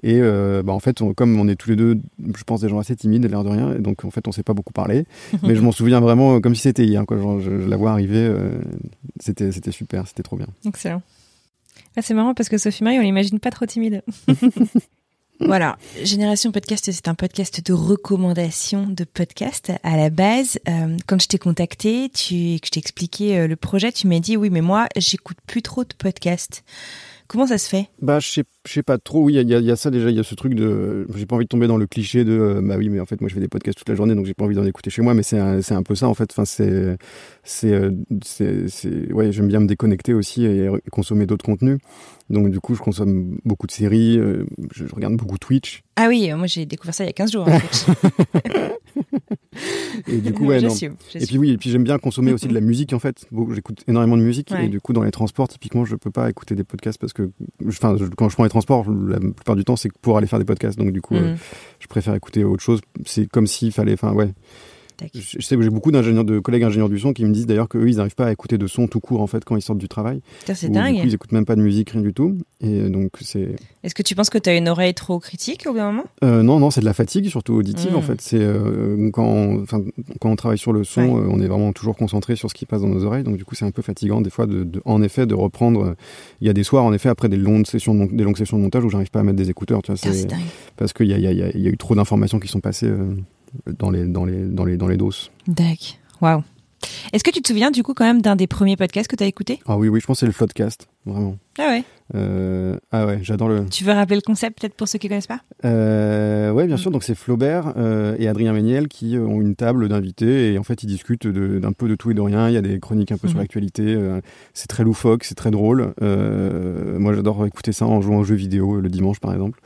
Et euh, bah, en fait, on, comme on est tous les deux, je pense, des gens assez timides, l'air de rien, et donc en fait, on s'est pas beaucoup parlé. mais je m'en souviens vraiment comme si c'était hier. Quoi. Genre, je, je la vois arriver, c'était c'était super, c'était trop bien. Excellent. Ah, c'est marrant parce que Sophie Marie, on l'imagine pas trop timide. Voilà, Génération Podcast, c'est un podcast de recommandation de podcast. À la base, euh, quand je t'ai contacté, tu, que je t'ai expliqué euh, le projet, tu m'as dit oui, mais moi, j'écoute plus trop de podcasts. Comment ça se fait? Bah, je sais, je sais pas trop. Oui, il y, y, y, a ça déjà. Il y a ce truc de. J'ai pas envie de tomber dans le cliché de. Euh, bah oui, mais en fait, moi, je fais des podcasts toute la journée, donc j'ai pas envie d'en écouter chez moi. Mais c'est un, c'est un peu ça, en fait. Enfin, c'est, c'est, euh. Ouais, j'aime bien me déconnecter aussi et consommer d'autres contenus. Donc, du coup, je consomme beaucoup de séries. Euh, je, je, regarde beaucoup Twitch. Ah oui, moi, j'ai découvert ça il y a 15 jours. Hein, et du coup, ouais, non. Et puis oui, et puis j'aime bien consommer aussi de la musique en fait. J'écoute énormément de musique ouais. et du coup dans les transports, typiquement, je peux pas écouter des podcasts parce que, enfin, quand je prends les transports, la plupart du temps, c'est pour aller faire des podcasts. Donc du coup, mm. euh, je préfère écouter autre chose. C'est comme s'il fallait, enfin, ouais. Je, sais que j'ai beaucoup d'ingénieurs, de collègues ingénieurs du son qui me disent d'ailleurs qu'eux, ils n'arrivent pas à écouter de son tout court en fait quand ils sortent du travail. C'est dingue. Du coup, ils écoutent même pas de musique, rien du tout. Et donc c'est. Est-ce que tu penses que tu as une oreille trop critique au bout d'un moment? Euh, Non, non, c'est de la fatigue, surtout auditive mmh. en fait. C'est euh, quand, on, quand on travaille sur le son, ouais. euh, on est vraiment toujours concentré sur ce qui passe dans nos oreilles. Donc du coup, c'est un peu fatigant des fois, de, de, en effet, de reprendre. Il y a des soirs, en effet, après des longues sessions de, des longues sessions de montage où j'arrive pas à mettre des écouteurs. Tu vois, c'est parce qu'il y y a eu trop d'informations qui sont passées dans les, dans les, dans les, dans les doses. D'accord. Waouh. Est-ce que tu te souviens du coup quand même d'un des premiers podcasts que tu as écouté? Ah oui, oui, je pense que c'est le Floodcast, vraiment. Ah ouais euh, Ah ouais, j'adore le... Tu veux rappeler le concept peut-être pour ceux qui ne connaissent pas? Euh, Ouais, bien sûr, donc c'est Flaubert euh, et Adrien Méniel qui ont une table d'invités et en fait ils discutent d'un peu de tout et de rien, il y a des chroniques un peu mmh. sur l'actualité, euh, c'est très loufoque, c'est très drôle. Euh, moi j'adore écouter ça en jouant aux jeux vidéo le dimanche par exemple.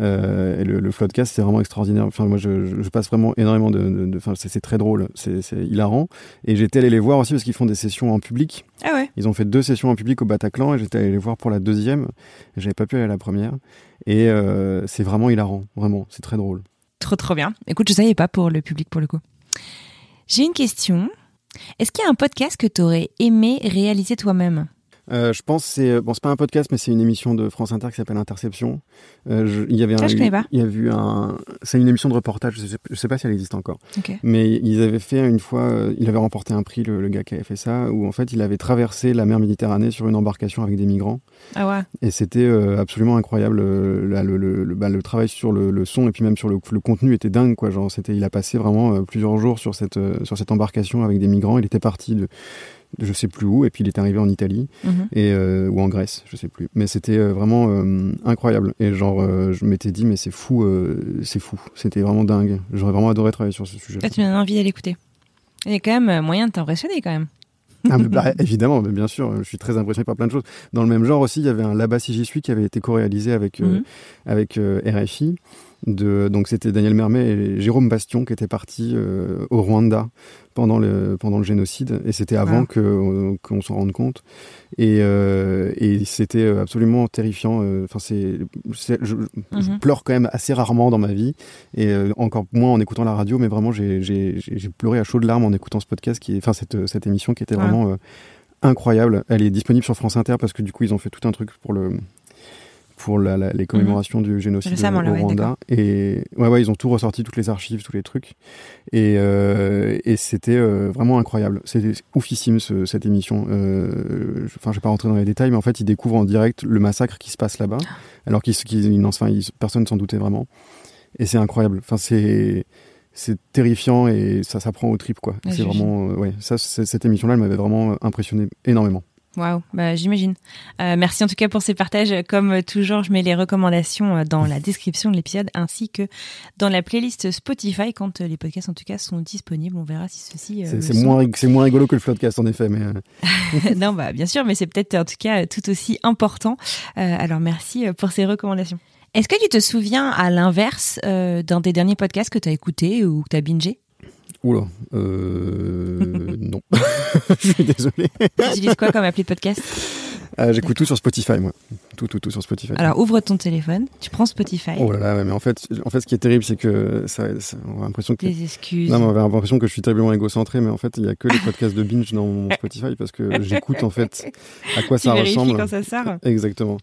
Euh, et le, le Floodcast c'est vraiment extraordinaire, enfin moi je, je, passe vraiment énormément de... de c'est très drôle, c'est hilarant. Et j'étais allé les voir aussi parce qu'ils font des sessions en public. Ah ouais Ils ont fait deux sessions en public au Bataclan et j'étais allé les voir pour la deuxième. J'avais pas pu aller à la première. Et euh, c'est vraiment hilarant, vraiment, c'est très drôle. Trop trop bien. Écoute, je savais pas pour le public pour le coup. J'ai une question. Est-ce qu'il y a un podcast que tu aurais aimé réaliser toi-même? Euh, je pense c'est bon c'est pas un podcast mais c'est une émission de France Inter qui s'appelle Interception. Euh, je, il y avait Ça, un, je connais pas. il y a eu un c'est une émission de reportage je sais, je sais pas si elle existe encore. Mais ils avaient fait une fois euh, il avait remporté un prix le, le gars qui avait fait ça où en fait il avait traversé la mer Méditerranée sur une embarcation avec des migrants Ah ouais. et c'était euh, absolument incroyable euh, là, le, le, le, bah, le travail sur le, son et puis même sur le, le contenu était dingue quoi genre c'était il a passé vraiment euh, plusieurs jours sur cette euh, sur cette embarcation avec des migrants il était parti de je sais plus où et puis il est arrivé en Italie Mhm. et euh, ou en Grèce, je sais plus. Mais c'était euh, vraiment euh, incroyable. Et genre, euh, je m'étais dit, mais c'est fou, c'est fou. C'était vraiment dingue. J'aurais vraiment adoré travailler sur ce sujet. Là, tu donnes envie d'aller écouter. Il y a quand même moyen de t'impressionner quand même. Ah, mais bah, évidemment, mais bien sûr, je suis très impressionné par plein de choses. Dans le même genre aussi, il y avait un Là-bas si j'y suis qui avait été co-réalisé avec Mhm. avec RFI. De, donc c'était Daniel Mermet et Jérôme Bastion qui étaient partis euh, au Rwanda pendant le pendant le génocide et c'était avant Ah. que euh, qu'on s'en rende compte et, euh, et c'était absolument terrifiant enfin c'est je, Mhm. pleure quand même assez rarement dans ma vie et encore moins en écoutant la radio mais vraiment j'ai pleuré à chaudes larmes en écoutant ce podcast qui enfin cette cette émission qui était Voilà. vraiment euh, incroyable elle est disponible sur France Inter parce que du coup ils ont fait tout un truc pour le pour la, la- les commémorations du génocide Récemment, au Rwanda. et ouais, ouais, ils ont tout ressorti, toutes les archives, tous les trucs. Et, euh, et c'était euh, vraiment incroyable. C'était oufissime ce- cette émission. Euh, je- Enfin, je vais pas rentrer dans les détails, mais en fait, ils découvrent en direct le massacre qui se passe là-bas, alors qu'ils, qu'ils- ils n'en- enfin, ils- personne s'en doutait vraiment. Et c'est incroyable. Enfin, c'est c'est terrifiant et ça s'apprend au trip quoi. C'est vraiment ouais, ça cette émission là elle m'avait vraiment impressionné énormément. Waouh, bah, j'imagine. Euh, merci en tout cas pour ces partages. Comme toujours, je mets les recommandations euh, dans la description de l'épisode ainsi que dans la playlist Spotify quand euh, les podcasts en tout cas sont disponibles. On verra si ceux-ci. euh, C'est sont. moins moins rigolo que le podcast en effet mais euh, non, bah bien sûr, mais c'est peut-être en tout cas tout aussi important. Euh, alors merci pour ces recommandations. Est-ce que tu te souviens à l'inverse d'un des derniers podcasts que tu as écouté ou que tu as bingé? Oula, euh, non. je suis désolé. Tu utilises quoi comme appli de podcast Euh, J'écoute tout sur Spotify, moi. Tout, tout, tout sur Spotify. Alors ouvre ton téléphone, tu prends Spotify, Oh là là, ouais, mais en fait, en fait, ce qui est terrible, c'est que ça, ça- on a l'impression que. des excuses. Non, mais on a l'impression que je suis terriblement égocentré, mais en fait, il y a que les podcasts de binge dans mon Spotify parce que j'écoute en fait à quoi tu ça ressemble. quand ça sort. Exactement.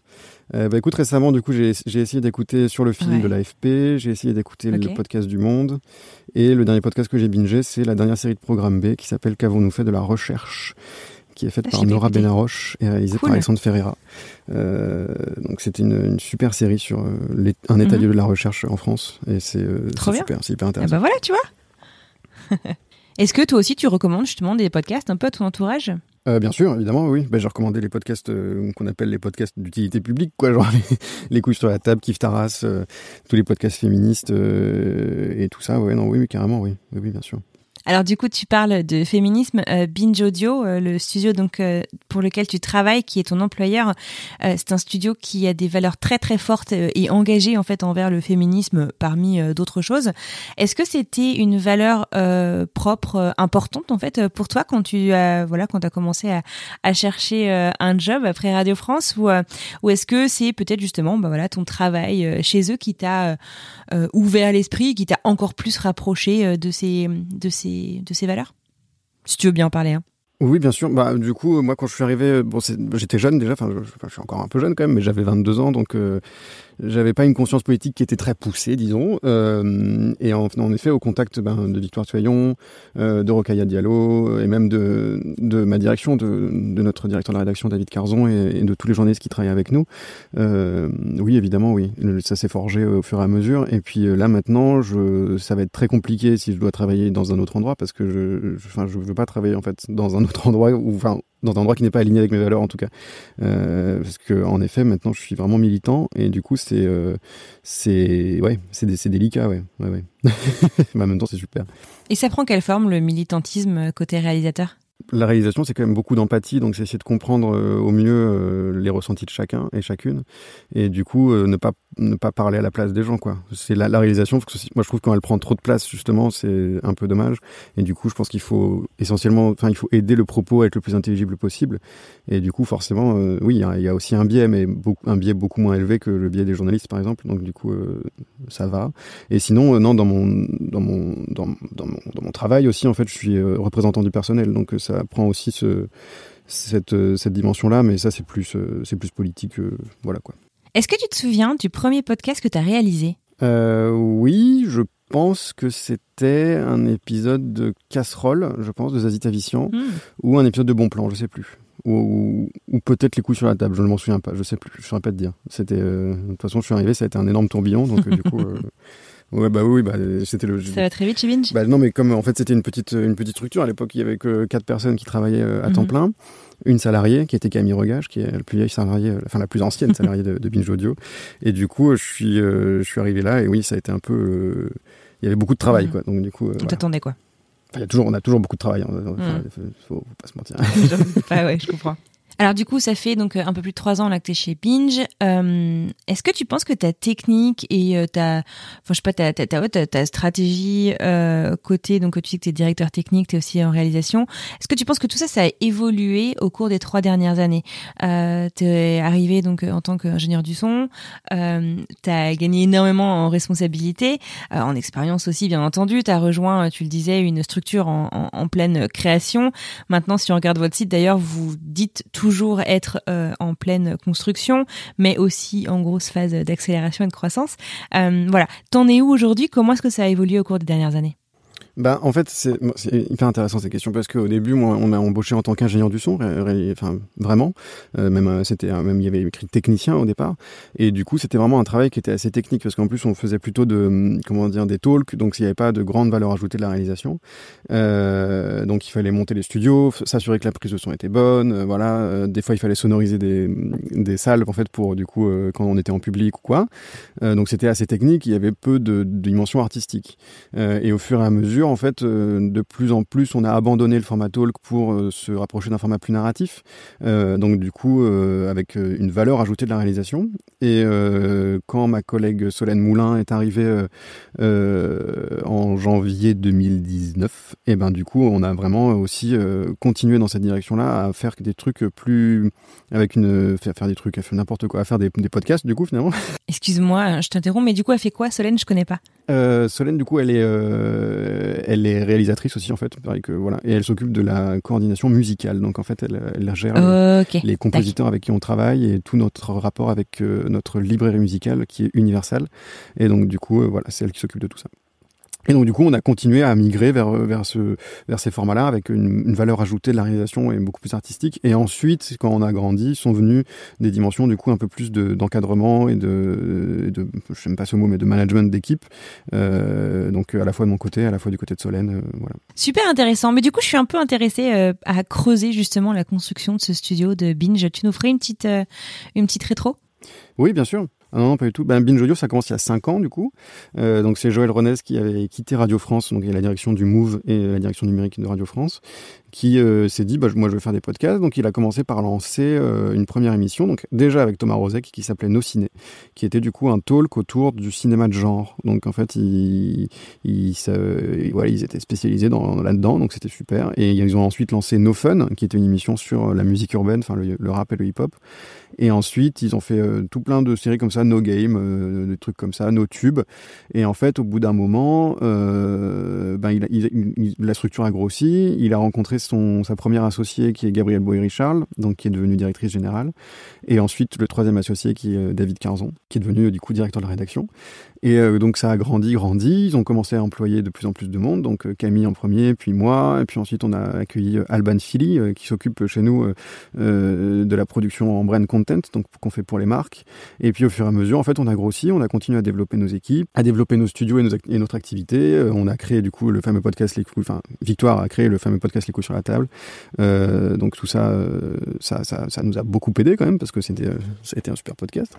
Euh, bah écoute, récemment, du coup, j'ai essayé d'écouter sur le film Ouais. de l'AFP, j'ai essayé d'écouter le podcast du Monde, et le dernier podcast que j'ai bingé, c'est la dernière série de Programme B qui s'appelle Qu'avons-nous fait de la recherche? Qui est faite Ah, par Nora. Benaroche et réalisée Cool. par Alexandre Ferreira. Euh, donc c'était une, une super série sur euh, un état Mhm. de la recherche en France, et c'est euh, super, c'est hyper Ah intéressant. bah voilà, tu vois. Est-ce que toi aussi tu recommandes justement des podcasts un peu à ton entourage Euh, bien sûr, évidemment, oui. Ben, j'ai recommandé les podcasts euh, qu'on appelle les podcasts d'utilité publique, quoi, genre les, les couilles sur la table, Kif Taras, euh, tous les podcasts féministes et tout ça. Ouais, non, oui, oui, carrément, oui, oui, oui, bien sûr. Alors du coup, tu parles de féminisme. Euh, Binge Audio, euh, le studio donc euh, pour lequel tu travailles, qui est ton employeur, euh, c'est un studio qui a des valeurs très très fortes euh, et engagées en fait envers le féminisme parmi euh, d'autres choses. Est-ce que c'était une valeur propre, importante en fait pour toi quand tu as voilà quand as commencé à, à chercher un job après Radio France ou ou est-ce que c'est peut-être justement bah voilà ton travail chez eux qui t'a ouvert l'esprit, qui t'a encore plus rapproché de ces de ces de ces valeurs Si tu veux bien en parler. Hein. Oui, bien sûr. Bah, du coup, moi, quand je suis arrivé, bon, j'étais jeune déjà. Enfin, je, enfin, je suis encore un peu jeune quand même, mais j'avais 22 ans, donc euh, j'avais pas une conscience politique qui était très poussée, disons. Euh, et en, en effet, au contact ben, de Victoire Tuaillon, euh, de Rocaille Diallo, et même de, de ma direction, de, de notre directeur de la rédaction David Carzon, et, et de tous les journalistes qui travaillent avec nous. Euh, oui, évidemment, oui. Ça s'est forgé au fur et à mesure. Et puis euh, là, maintenant, je, ça va être très compliqué si je dois travailler dans un autre endroit, parce que je, je, enfin, je veux pas travailler en fait dans un autre endroit, ou enfin dans un endroit qui n'est pas aligné avec mes valeurs en tout cas. Euh, parce que en effet, maintenant, je suis vraiment militant, et du coup, c'est, euh, c'est, ouais, c'est, dé- c'est délicat, ouais, ouais, ouais. Mais en même temps, c'est super. Et ça prend quelle forme le militantisme euh, côté réalisateur? La réalisation, c'est quand même beaucoup d'empathie, donc c'est essayer de comprendre euh, au mieux euh, les ressentis de chacun et chacune, et du coup, euh, ne pas ne pas parler à la place des gens, quoi. C'est la, réalisation. Moi, je trouve quand elle prend trop de place, justement, c'est un peu dommage. Et du coup, je pense qu'il faut essentiellement, enfin, il faut aider le propos à être le plus intelligible possible. Et du coup, forcément, euh, oui, il y, a aussi un biais, mais un biais beaucoup moins élevé que le biais des journalistes, par exemple. Donc, du coup, euh, ça va. Et sinon, euh, non, dans mon, dans mon, dans, mon, dans mon travail aussi, en fait, je suis représentant du personnel. Donc, ça prend aussi ce cette, cette dimension-là, mais ça c'est plus, c'est plus politique, voilà quoi. Est-ce que tu te souviens du premier podcast que tu as réalisé? Euh, Oui, je pense que c'était un épisode de Casserole, je pense, de Zazie Tavissian, hmm. ou un épisode de Bon Plan, je sais plus. Ou, ou, peut-être les couilles sur la table, je ne m'en souviens pas, je sais plus, je ne saurais pas te dire. C'était, euh, de toute façon, je suis arrivé, ça a été un énorme tourbillon, donc euh, du coup. Ouais bah oui bah c'était le. Ça va très vite chez Binge. Bah non mais comme en fait c'était une petite une petite structure à l'époque il y avait que quatre personnes qui travaillaient à temps mhm. plein une salariée qui était Camille Regage, qui est la plus vieille salariée, euh, enfin la plus ancienne salariée de, de, Binge Audio. Et du coup, je suis, euh, je suis arrivé là et oui, ça a été un peu, euh, il y avait beaucoup de travail, quoi. Donc du coup, on t'attendait quoi il y a toujours, on a toujours beaucoup de travail. Hein. Enfin, faut, faut, pas se mentir. ah ouais, je comprends. Alors du coup, ça fait donc euh, un peu plus de trois ans là que tu es chez Binge. Euh, est-ce que tu penses que ta technique et euh, ta, enfin je sais pas, ta, ta, ta, ta stratégie côté, donc tu dis que tu es directeur technique, tu es aussi en réalisation, est-ce que tu penses que tout ça, ça a évolué au cours des trois dernières années? Tu es arrivé donc en tant qu'ingénieur du son, tu as gagné énormément en responsabilité, en expérience aussi bien entendu, tu as rejoint, tu le disais, une structure en, en, en, pleine création. Maintenant, si on regarde votre site d'ailleurs, vous dites tout toujours être euh, en pleine construction, mais aussi en grosse phase d'accélération et de croissance. Euh, voilà, t'en es où aujourd'hui? Comment est-ce que ça a évolué au cours des dernières années? Bah, en fait, c'est hyper intéressant ces questions parce qu'au début, moi, on m'a embauché en tant qu'ingénieur du son, enfin vraiment. Euh, même euh, c'était même il y avait écrit technicien au départ, et du coup, c'était vraiment un travail qui était assez technique parce qu'en plus, on faisait plutôt de hum, comment dire des talks, donc il n'y avait pas de grande valeur ajoutée de la réalisation. Euh, donc, il fallait monter les studios, s'assurer que la prise de son était bonne, euh, voilà. Euh, des fois, il fallait sonoriser des des salles en fait pour du coup quand on était en public ou quoi. donc, c'était assez technique. Il y avait peu de, de dimension et au fur et à mesure en fait, euh, de plus en plus, on a abandonné le format talk pour euh, se rapprocher d'un format plus narratif. Euh, donc, du coup, avec une valeur ajoutée de la réalisation. Et quand ma collègue Solène Moulin est arrivée en janvier 2019, et eh ben du coup, on a vraiment aussi continué dans cette direction-là à faire des trucs plus avec une faire, faire des trucs, à faire n'importe quoi, à faire des, des, podcasts du coup finalement. Excuse-moi, je t'interromps, mais du coup, elle fait quoi, Solène? Je connais pas. Solène, du coup, elle est elle est réalisatrice aussi en fait, pareil que voilà, et elle s'occupe de la coordination musicale. Donc en fait, elle, elle gère les, compositeurs avec qui on travaille et tout notre rapport avec euh, notre librairie musicale qui est universelle. Et donc du coup, euh, voilà, c'est elle qui s'occupe de tout ça. Et donc du coup, on a continué à migrer vers vers ce vers ces formats-là avec une, une, valeur ajoutée de la réalisation et beaucoup plus artistique. Et ensuite, quand on a grandi, sont venues des dimensions du coup un peu plus de d'encadrement et de de je n'aime pas ce mot mais de management d'équipe. Euh, donc à la fois de mon côté, à la fois du côté de Solène, euh, voilà. Super intéressant. Mais du coup, je suis un peu intéressée euh, à creuser justement la construction de ce studio de Binge. Tu nous ferais une petite euh, une petite rétro? Oui, bien sûr. Ah non, pas du tout. Ben, Binge Audio, ça commence il y a 5 ans, du coup. Euh, donc, c'est Joël Renez qui avait quitté Radio France, donc la direction du Move et la direction numérique de Radio France, qui euh, s'est dit, bah, moi, je veux faire des podcasts. Donc, il a commencé par lancer euh, une première émission, donc déjà avec Thomas Rozek, qui s'appelait Nos Ciné, qui était du coup un talk autour du cinéma de genre. Donc, en fait, ils, étaient spécialisés dans, là-dedans, donc c'était super. Et ils ont ensuite lancé No Fun, qui était une émission sur la musique urbaine, enfin le, rap et le hip-hop. Et ensuite, ils ont fait tout plein de séries comme ça No Game, euh, des trucs comme ça, No Tube. Et en fait, au bout d'un moment, euh, ben, la structure a grossi. Il a rencontré son, sa première associée qui est Gabrielle Boyer-Richard, donc qui est devenue directrice générale. Et ensuite, le troisième associé qui est euh, David Carzon, qui est devenu du coup directeur de la rédaction. Et euh, donc ça a grandi, grandi. Ils ont commencé à employer de plus en plus de monde. Donc euh, Camille en premier, puis moi. Et puis ensuite on a accueilli euh, Alban Philly qui s'occupe chez nous de la production en brand content, donc qu'on fait pour les marques. Et puis au fur et à mesure, en fait, on a grossi, on a continué à développer nos équipes, à développer nos studios et, nos et notre activité. on a créé du coup le fameux podcast Les coups, enfin Victoire a créé le fameux podcast Les coups sur la table. donc tout ça, ça, ça, ça, nous a beaucoup aidé quand même parce que c'était, ça a été un super podcast.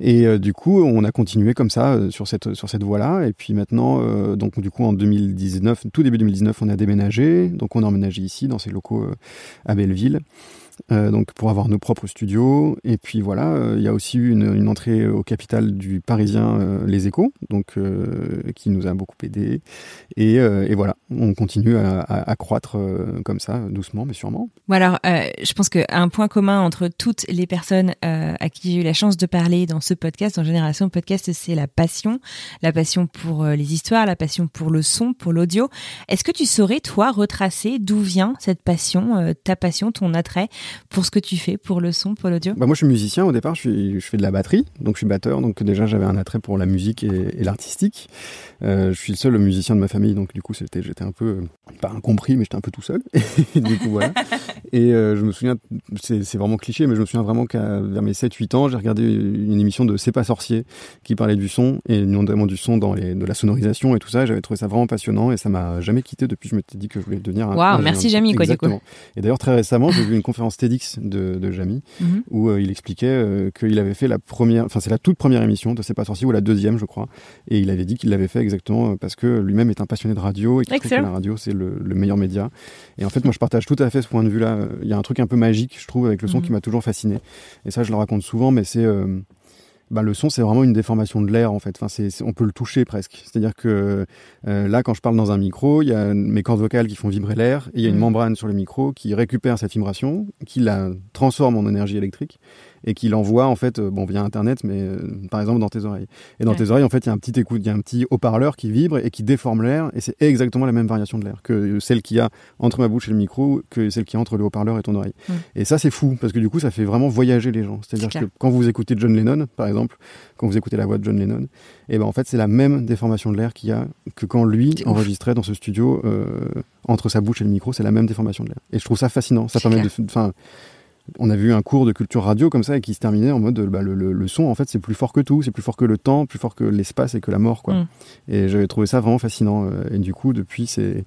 Et du coup, on a continué comme ça sur cette sur cette voie-là. Et puis maintenant, euh, donc du coup en 2019, tout début 2019, on a déménagé. Donc on a emménagé ici dans ces locaux euh, à Belleville. Euh, donc pour avoir nos propres studios. Et puis voilà, euh, il y a aussi eu une, entrée au capital du Parisien euh, Les Échos, donc qui nous a beaucoup aidé. Et, voilà, on continue à, croître comme ça, doucement mais sûrement. Alors, je pense qu'un point commun entre toutes les personnes à qui j'ai eu la chance de parler dans ce podcast, en Génération Podcast, c'est la passion, la passion pour les histoires, la passion pour le son, pour l'audio. Est-ce que tu saurais toi retracer d'où vient cette passion, ta passion, ton attrait pour ce que tu fais, pour le son, pour l'audio bah Moi, je suis musicien au départ, je, suis, je, fais de la batterie, donc je suis batteur, donc déjà j'avais un attrait pour la musique et, et l'artistique. Euh, je suis le seul musicien de ma famille, donc du coup j'étais un peu, pas incompris, mais j'étais un peu tout seul. et du coup, voilà. Et euh, je me souviens, c'est vraiment cliché, mais je me souviens vraiment qu'à vers mes 7-8 ans, j'ai regardé une émission de C'est pas sorcier qui parlait du son, et notamment du son dans les, de la sonorisation et tout ça. J'avais trouvé ça vraiment passionnant et ça m'a jamais quitté depuis. Je m'étais dit que je voulais devenir un. Waouh, merci Jamie, quoi, du coup. Et d'ailleurs, très récemment, j'ai vu une conférence TEDx de, de Jamie mm -hmm. où euh, il expliquait euh, qu'il avait fait la première, enfin, c'est la toute première émission de C'est pas sorcier ou la deuxième, je crois. Et il avait dit qu'il l'avait fait exactement parce que lui-même est un passionné de radio et qu'il trouve que la radio, c'est le, le meilleur média. Et en fait, moi, je partage tout à fait ce point de vue-là. Il y a un truc un peu magique, je trouve, avec le son mmh. qui m'a toujours fasciné. Et ça, je le raconte souvent, mais c'est euh, bah, le son, c'est vraiment une déformation de l'air en fait. Enfin, c'est, on peut le toucher presque. C'est-à-dire que euh, là, quand je parle dans un micro, il y a mes cordes vocales qui font vibrer l'air, et il y a une mmh. membrane sur le micro qui récupère cette vibration, qui la transforme en énergie électrique et qui l'envoie en fait, bon via internet, mais euh, par exemple dans tes oreilles. Et dans ouais. tes oreilles, en fait, il y a un petit écoute, il y a un petit haut-parleur qui vibre et qui déforme l'air, et c'est exactement la même variation de l'air que celle qu'il y a entre ma bouche et le micro, que celle qui est entre le haut-parleur et ton oreille. Mmh. Et ça, c'est fou parce que du coup, ça fait vraiment voyager les gens. C'est-à-dire que quand vous écoutez John Lennon, par exemple, quand vous écoutez la voix de John Lennon, et ben en fait, c'est la même déformation de l'air qu'il y a que quand lui enregistrait dans ce studio euh, entre sa bouche et le micro, c'est la même déformation de l'air. Et je trouve ça fascinant. Ça permet de, enfin on a vu un cours de culture radio comme ça et qui se terminait en mode bah, le, le, le, son en fait c'est plus fort que tout, c'est plus fort que le temps, plus fort que l'espace et que la mort quoi. Mm. Et j'avais trouvé ça vraiment fascinant euh, et du coup depuis c'est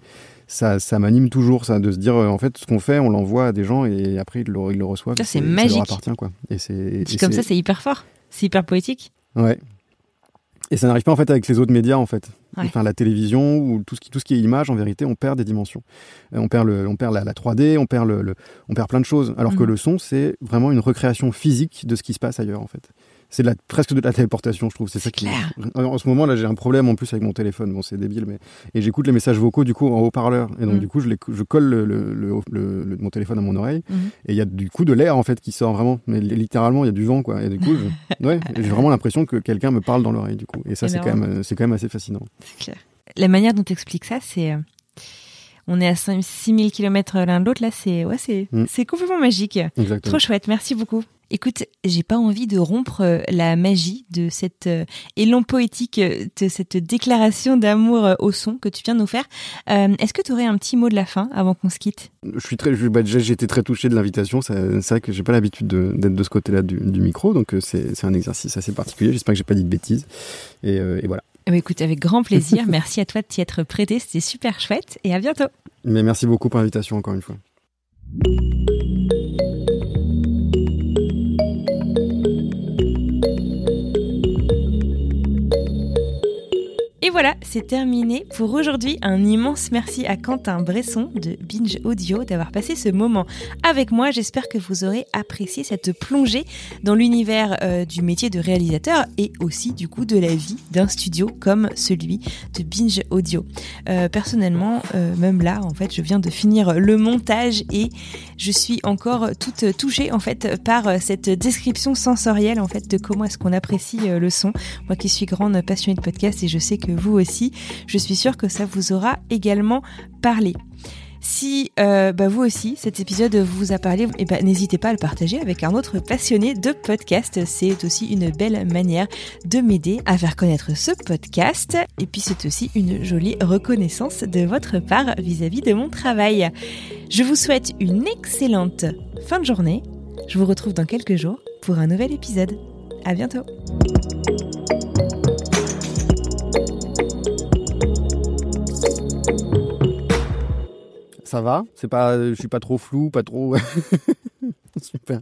ça, ça m'anime toujours ça de se dire euh, en fait ce qu'on fait on l'envoie à des gens et après ils le, ils le reçoivent. Ça c'est magique. Ça leur appartient quoi. Et c'est comme ça c'est hyper fort, c'est hyper poétique. Ouais. Et ça n'arrive pas en fait avec les autres médias en fait. Ouais. Enfin la télévision ou tout ce qui tout ce qui est image en vérité on perd des dimensions. On perd le on perd la, la 3D, on perd le, le, on perd plein de choses alors mmh. que le son c'est vraiment une recréation physique de ce qui se passe ailleurs en fait. C'est presque de la téléportation, je trouve. C'est ça qui. En ce moment là, j'ai un problème en plus avec mon téléphone. Bon, c'est débile, mais et j'écoute les messages vocaux du coup en haut-parleur. Et donc mmh. du coup, je, les, je colle le, le, le, mon téléphone à mon oreille. Mmh. Et il y a du coup de l'air en fait qui sort vraiment. Mais littéralement, il y a du vent quoi. Et du coup, je... ouais, j'ai vraiment l'impression que quelqu'un me parle dans l'oreille du coup. Et ça, c'est quand même, c'est quand même assez fascinant. C'est clair. La manière dont tu expliques ça, c'est on est à 6000 km l'un de l'autre là c'est ouais c'est mmh. complètement magique Exactement. trop chouette merci beaucoup Écoute, j'ai pas envie de rompre euh, la magie de cet euh, élan poétique, euh, de cette déclaration d'amour au son que tu viens de nous faire. Euh, Est-ce que tu aurais un petit mot de la fin avant qu'on se quitte? Je suis très, bah, j'ai été très touché de l'invitation. C'est vrai que j'ai pas l'habitude d'être de, ce côté-là du, du, micro, donc c'est un exercice assez particulier. J'espère que j'ai pas dit de bêtises. Et, et voilà. Eh ben, écoute, avec grand plaisir. merci à toi de t'y être prêté. C'était super chouette. Et à bientôt. Mais merci beaucoup pour l'invitation encore une fois. Et voilà, c'est terminé pour aujourd'hui. Un immense merci à Quentin Bresson de Binge Audio d'avoir passé ce moment avec moi. J'espère que vous aurez apprécié cette plongée dans l'univers euh, du métier de réalisateur et aussi du coup de la vie d'un studio comme celui de Binge Audio. Euh, personnellement, euh, même là, en fait, je viens de finir le montage et je suis encore toute touchée en fait par cette description sensorielle en fait de comment est-ce qu'on apprécie le son. Moi qui suis grande passionnée de podcast et je sais que vous aussi. Je suis sûre que ça vous aura également parlé. Si euh, bah vous aussi, cet épisode vous a parlé, eh ben, n'hésitez pas à le partager avec un autre passionné de podcast. C'est aussi une belle manière de m'aider à faire connaître ce podcast. Et puis c'est aussi une jolie reconnaissance de votre part vis-à-vis -vis de mon travail. Je vous souhaite une excellente fin de journée. Je vous retrouve dans quelques jours pour un nouvel épisode. À bientôt. Ça va. C'est pas, je suis pas trop flou, pas trop. Super.